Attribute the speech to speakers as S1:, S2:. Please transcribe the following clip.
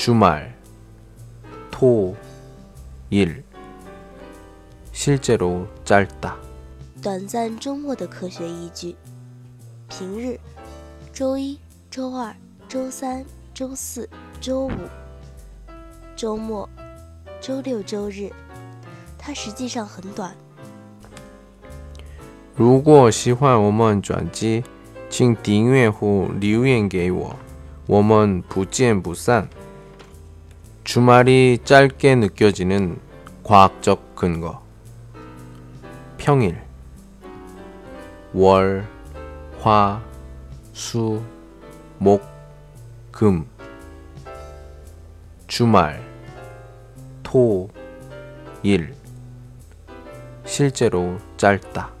S1: 주말, 토, 일. 실제로 짧다.
S2: 短暂周末的可学一句，平日、周一、周二、周三、周四、周五。周末、周六、周日，它实际上很短。
S1: 如果喜欢我们专辑，请订阅或留言给我，我们不见不散。 주말이 짧게 느껴지는 과학적 근거. 평일 월, 화, 수, 목, 금 주말 토, 일 실제로 짧다.